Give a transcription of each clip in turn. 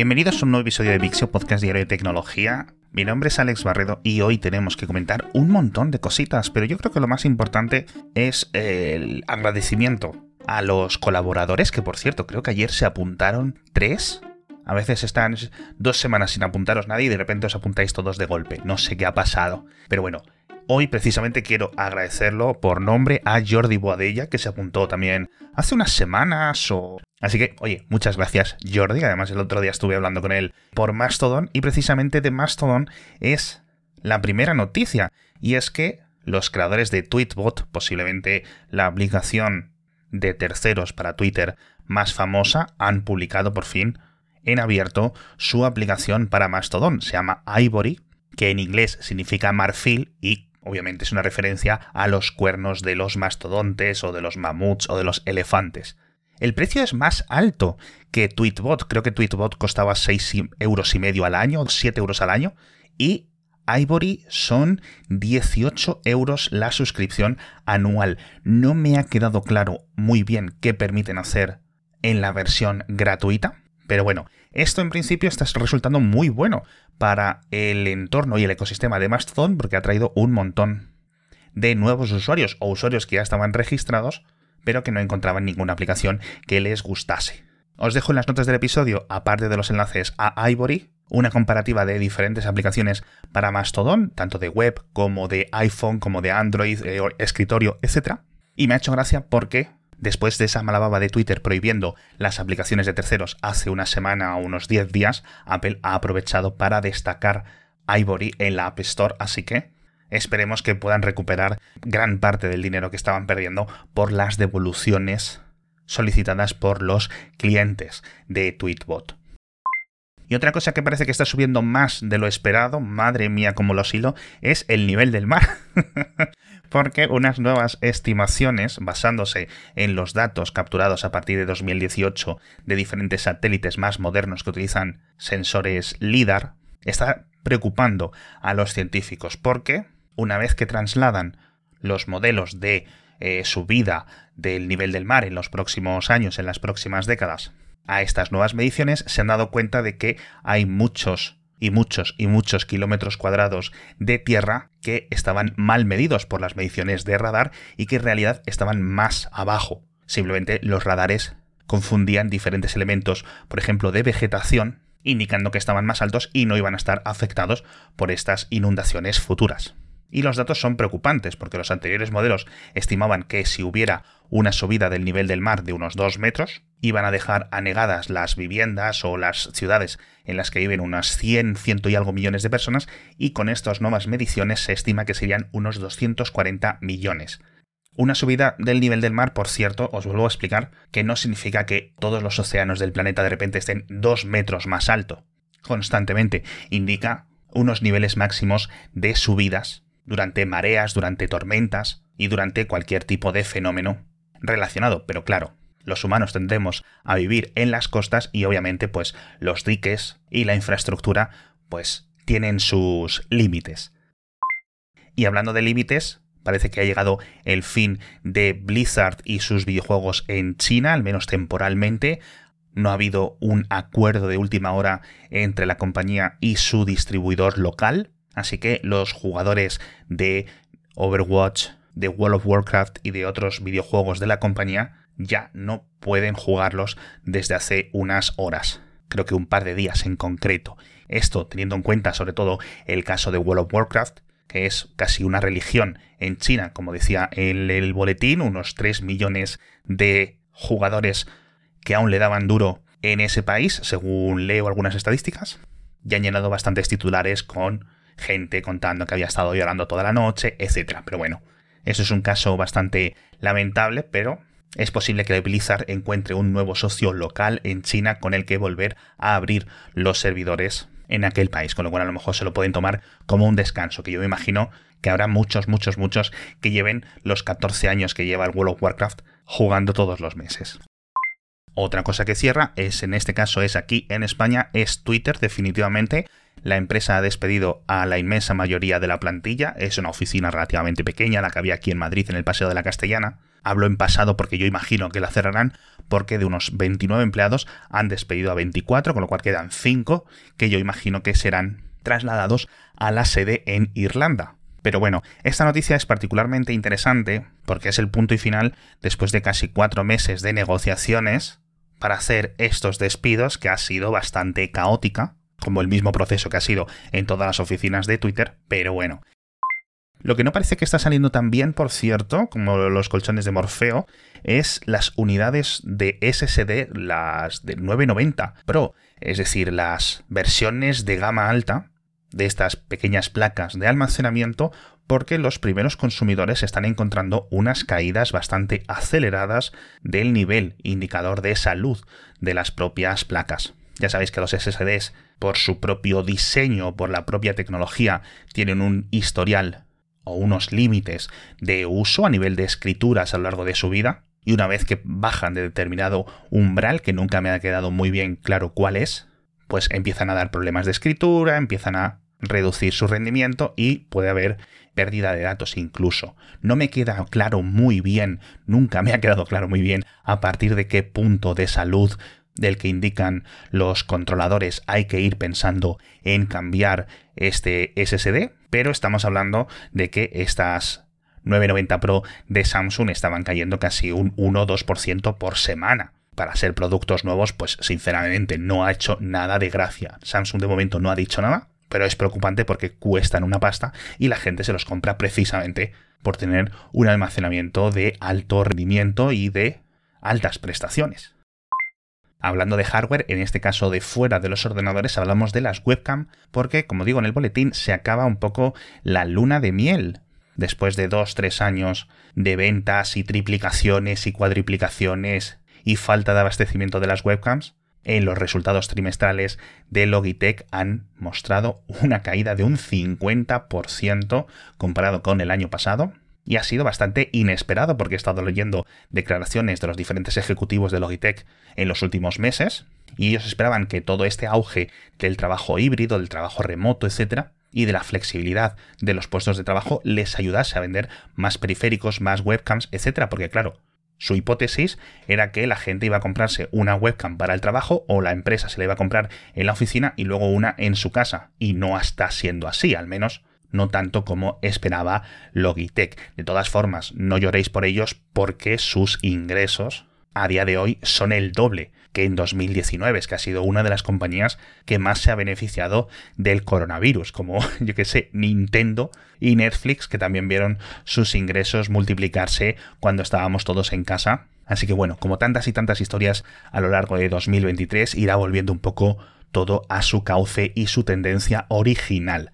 Bienvenidos a un nuevo episodio de Vixio, podcast diario de tecnología. Mi nombre es Alex Barredo y hoy tenemos que comentar un montón de cositas, pero yo creo que lo más importante es el agradecimiento a los colaboradores, que por cierto, creo que ayer se apuntaron tres. A veces están dos semanas sin apuntaros nadie y de repente os apuntáis todos de golpe. No sé qué ha pasado. Pero bueno, Hoy precisamente quiero agradecerlo por nombre a Jordi Boadella, que se apuntó también hace unas semanas. Así que, oye, muchas gracias Jordi. Además, el otro día estuve hablando con él por Mastodon y precisamente de Mastodon es la primera noticia. Y es que los creadores de Tweetbot, posiblemente la aplicación de terceros para Twitter más famosa, han publicado por fin en abierto su aplicación para Mastodon. Se llama Ivory, que en inglés significa marfil y Obviamente es una referencia a los cuernos de los mastodontes o de los mamuts o de los elefantes. El precio es más alto que Tweetbot. Creo que Tweetbot costaba 6 euros y medio al año, 7 euros al año. Y Ivory son 18 euros la suscripción anual. No me ha quedado claro muy bien qué permiten hacer en la versión gratuita. Pero bueno, esto en principio está resultando muy bueno para el entorno y el ecosistema de Mastodon porque ha traído un montón de nuevos usuarios o usuarios que ya estaban registrados pero que no encontraban ninguna aplicación que les gustase. Os dejo en las notas del episodio, aparte de los enlaces a Ivory, una comparativa de diferentes aplicaciones para Mastodon, tanto de web como de iPhone, como de Android, eh, escritorio, etc. Y me ha hecho gracia porque Después de esa malababa de Twitter prohibiendo las aplicaciones de terceros hace una semana o unos 10 días, Apple ha aprovechado para destacar Ivory en la App Store, así que esperemos que puedan recuperar gran parte del dinero que estaban perdiendo por las devoluciones solicitadas por los clientes de Tweetbot. Y otra cosa que parece que está subiendo más de lo esperado, madre mía como lo hilo, es el nivel del mar. Porque unas nuevas estimaciones, basándose en los datos capturados a partir de 2018 de diferentes satélites más modernos que utilizan sensores LIDAR, está preocupando a los científicos porque una vez que trasladan los modelos de eh, subida del nivel del mar en los próximos años, en las próximas décadas, a estas nuevas mediciones, se han dado cuenta de que hay muchos y muchos y muchos kilómetros cuadrados de tierra que estaban mal medidos por las mediciones de radar y que en realidad estaban más abajo. Simplemente los radares confundían diferentes elementos, por ejemplo, de vegetación, indicando que estaban más altos y no iban a estar afectados por estas inundaciones futuras. Y los datos son preocupantes porque los anteriores modelos estimaban que si hubiera una subida del nivel del mar de unos 2 metros, iban a dejar anegadas las viviendas o las ciudades en las que viven unas 100, ciento y algo millones de personas y con estas nuevas mediciones se estima que serían unos 240 millones. Una subida del nivel del mar, por cierto, os vuelvo a explicar que no significa que todos los océanos del planeta de repente estén 2 metros más alto. Constantemente indica unos niveles máximos de subidas durante mareas, durante tormentas y durante cualquier tipo de fenómeno relacionado. Pero claro, los humanos tendemos a vivir en las costas y obviamente pues los diques y la infraestructura pues tienen sus límites. Y hablando de límites, parece que ha llegado el fin de Blizzard y sus videojuegos en China, al menos temporalmente. No ha habido un acuerdo de última hora entre la compañía y su distribuidor local. Así que los jugadores de Overwatch, de World of Warcraft y de otros videojuegos de la compañía ya no pueden jugarlos desde hace unas horas. Creo que un par de días en concreto. Esto teniendo en cuenta sobre todo el caso de World of Warcraft, que es casi una religión en China, como decía en el boletín, unos 3 millones de jugadores que aún le daban duro en ese país, según leo algunas estadísticas, y han llenado bastantes titulares con gente contando que había estado llorando toda la noche, etc. Pero bueno, eso es un caso bastante lamentable, pero es posible que Blizzard encuentre un nuevo socio local en China con el que volver a abrir los servidores en aquel país, con lo cual a lo mejor se lo pueden tomar como un descanso, que yo me imagino que habrá muchos, muchos, muchos que lleven los 14 años que lleva el World of Warcraft jugando todos los meses. Otra cosa que cierra es, en este caso es aquí en España, es Twitter definitivamente. La empresa ha despedido a la inmensa mayoría de la plantilla. Es una oficina relativamente pequeña, la que había aquí en Madrid, en el Paseo de la Castellana. Hablo en pasado porque yo imagino que la cerrarán porque de unos 29 empleados han despedido a 24, con lo cual quedan 5 que yo imagino que serán trasladados a la sede en Irlanda. Pero bueno, esta noticia es particularmente interesante porque es el punto y final después de casi cuatro meses de negociaciones para hacer estos despidos que ha sido bastante caótica, como el mismo proceso que ha sido en todas las oficinas de Twitter, pero bueno. Lo que no parece que está saliendo tan bien, por cierto, como los colchones de Morfeo, es las unidades de SSD, las de 990 Pro, es decir, las versiones de gama alta de estas pequeñas placas de almacenamiento porque los primeros consumidores están encontrando unas caídas bastante aceleradas del nivel indicador de salud de las propias placas. Ya sabéis que los SSDs, por su propio diseño, por la propia tecnología, tienen un historial o unos límites de uso a nivel de escrituras a lo largo de su vida. Y una vez que bajan de determinado umbral, que nunca me ha quedado muy bien claro cuál es, pues empiezan a dar problemas de escritura, empiezan a reducir su rendimiento y puede haber pérdida de datos incluso. No me queda claro muy bien, nunca me ha quedado claro muy bien a partir de qué punto de salud del que indican los controladores hay que ir pensando en cambiar este SSD, pero estamos hablando de que estas 990 Pro de Samsung estaban cayendo casi un 1-2% por semana. Para ser productos nuevos, pues sinceramente no ha hecho nada de gracia. Samsung de momento no ha dicho nada, pero es preocupante porque cuestan una pasta y la gente se los compra precisamente por tener un almacenamiento de alto rendimiento y de altas prestaciones. Hablando de hardware, en este caso de fuera de los ordenadores, hablamos de las webcam, porque, como digo en el boletín, se acaba un poco la luna de miel. Después de dos, tres años de ventas y triplicaciones y cuadriplicaciones y falta de abastecimiento de las webcams, en los resultados trimestrales de Logitech han mostrado una caída de un 50% comparado con el año pasado. Y ha sido bastante inesperado porque he estado leyendo declaraciones de los diferentes ejecutivos de Logitech en los últimos meses y ellos esperaban que todo este auge del trabajo híbrido, del trabajo remoto, etcétera, y de la flexibilidad de los puestos de trabajo les ayudase a vender más periféricos, más webcams, etcétera, porque claro, su hipótesis era que la gente iba a comprarse una webcam para el trabajo o la empresa se la iba a comprar en la oficina y luego una en su casa. Y no está siendo así, al menos no tanto como esperaba Logitech. De todas formas, no lloréis por ellos porque sus ingresos a día de hoy son el doble que en 2019, es que ha sido una de las compañías que más se ha beneficiado del coronavirus, como yo que sé, Nintendo y Netflix, que también vieron sus ingresos multiplicarse cuando estábamos todos en casa. Así que bueno, como tantas y tantas historias a lo largo de 2023, irá volviendo un poco todo a su cauce y su tendencia original.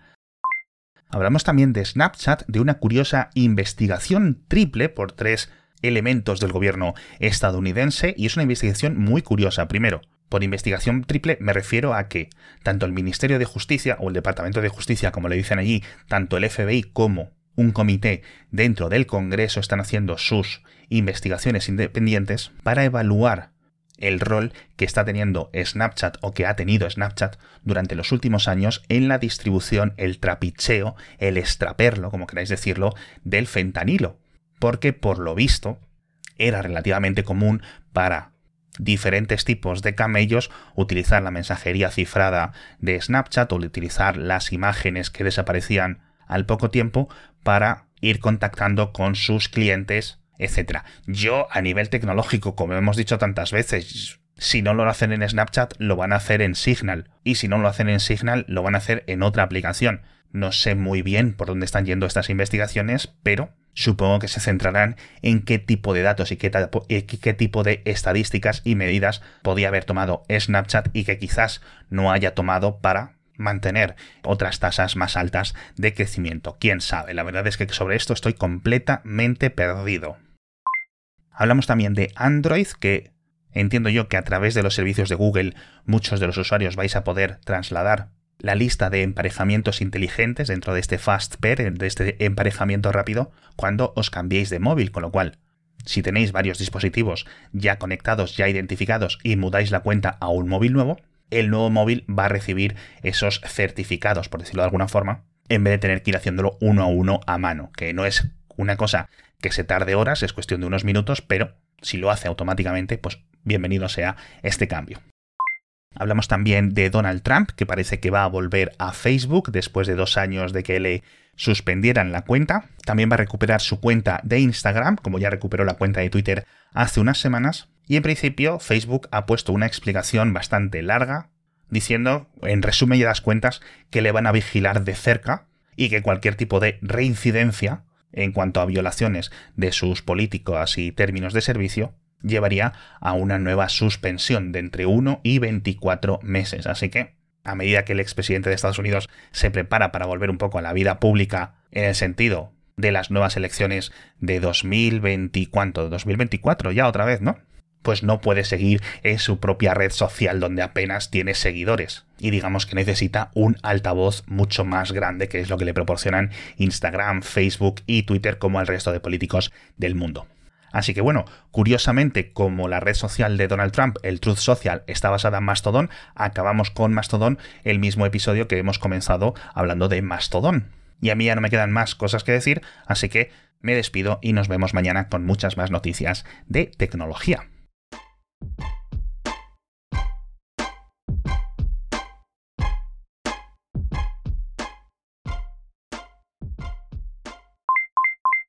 Hablamos también de Snapchat, de una curiosa investigación triple por tres elementos del gobierno estadounidense y es una investigación muy curiosa. Primero, por investigación triple me refiero a que tanto el Ministerio de Justicia o el Departamento de Justicia, como le dicen allí, tanto el FBI como un comité dentro del Congreso están haciendo sus investigaciones independientes para evaluar el rol que está teniendo Snapchat o que ha tenido Snapchat durante los últimos años en la distribución, el trapicheo, el extraperlo, como queráis decirlo, del fentanilo. Porque por lo visto era relativamente común para diferentes tipos de camellos utilizar la mensajería cifrada de Snapchat o utilizar las imágenes que desaparecían al poco tiempo para ir contactando con sus clientes, etc. Yo a nivel tecnológico, como hemos dicho tantas veces, si no lo hacen en Snapchat, lo van a hacer en Signal. Y si no lo hacen en Signal, lo van a hacer en otra aplicación. No sé muy bien por dónde están yendo estas investigaciones, pero supongo que se centrarán en qué tipo de datos y qué, qué, tipo de estadísticas y medidas podía haber tomado Snapchat y que quizás no haya tomado para mantener otras tasas más altas de crecimiento. ¿Quién sabe? La verdad es que sobre esto estoy completamente perdido. Hablamos también de Android, que entiendo yo que a través de los servicios de Google muchos de los usuarios vais a poder trasladar la lista de emparejamientos inteligentes dentro de este fast pair, de este emparejamiento rápido, cuando os cambiéis de móvil, con lo cual, si tenéis varios dispositivos ya conectados, ya identificados y mudáis la cuenta a un móvil nuevo, el nuevo móvil va a recibir esos certificados, por decirlo de alguna forma, en vez de tener que ir haciéndolo uno a uno a mano, que no es una cosa que se tarde horas, es cuestión de unos minutos, pero si lo hace automáticamente, pues bienvenido sea este cambio. Hablamos también de Donald Trump, que parece que va a volver a Facebook después de dos años de que le suspendieran la cuenta. También va a recuperar su cuenta de Instagram, como ya recuperó la cuenta de Twitter hace unas semanas. Y en principio Facebook ha puesto una explicación bastante larga, diciendo, en resumen y das cuentas, que le van a vigilar de cerca y que cualquier tipo de reincidencia en cuanto a violaciones de sus políticos y términos de servicio llevaría a una nueva suspensión de entre 1 y 24 meses. Así que, a medida que el expresidente de Estados Unidos se prepara para volver un poco a la vida pública en el sentido de las nuevas elecciones de 2020, ¿cuánto? 2024 ya otra vez, ¿no? Pues no puede seguir en su propia red social donde apenas tiene seguidores. Y digamos que necesita un altavoz mucho más grande, que es lo que le proporcionan Instagram, Facebook y Twitter como al resto de políticos del mundo. Así que bueno, curiosamente, como la red social de Donald Trump, el Truth Social, está basada en Mastodon, acabamos con Mastodon el mismo episodio que hemos comenzado hablando de Mastodon. Y a mí ya no me quedan más cosas que decir, así que me despido y nos vemos mañana con muchas más noticias de tecnología.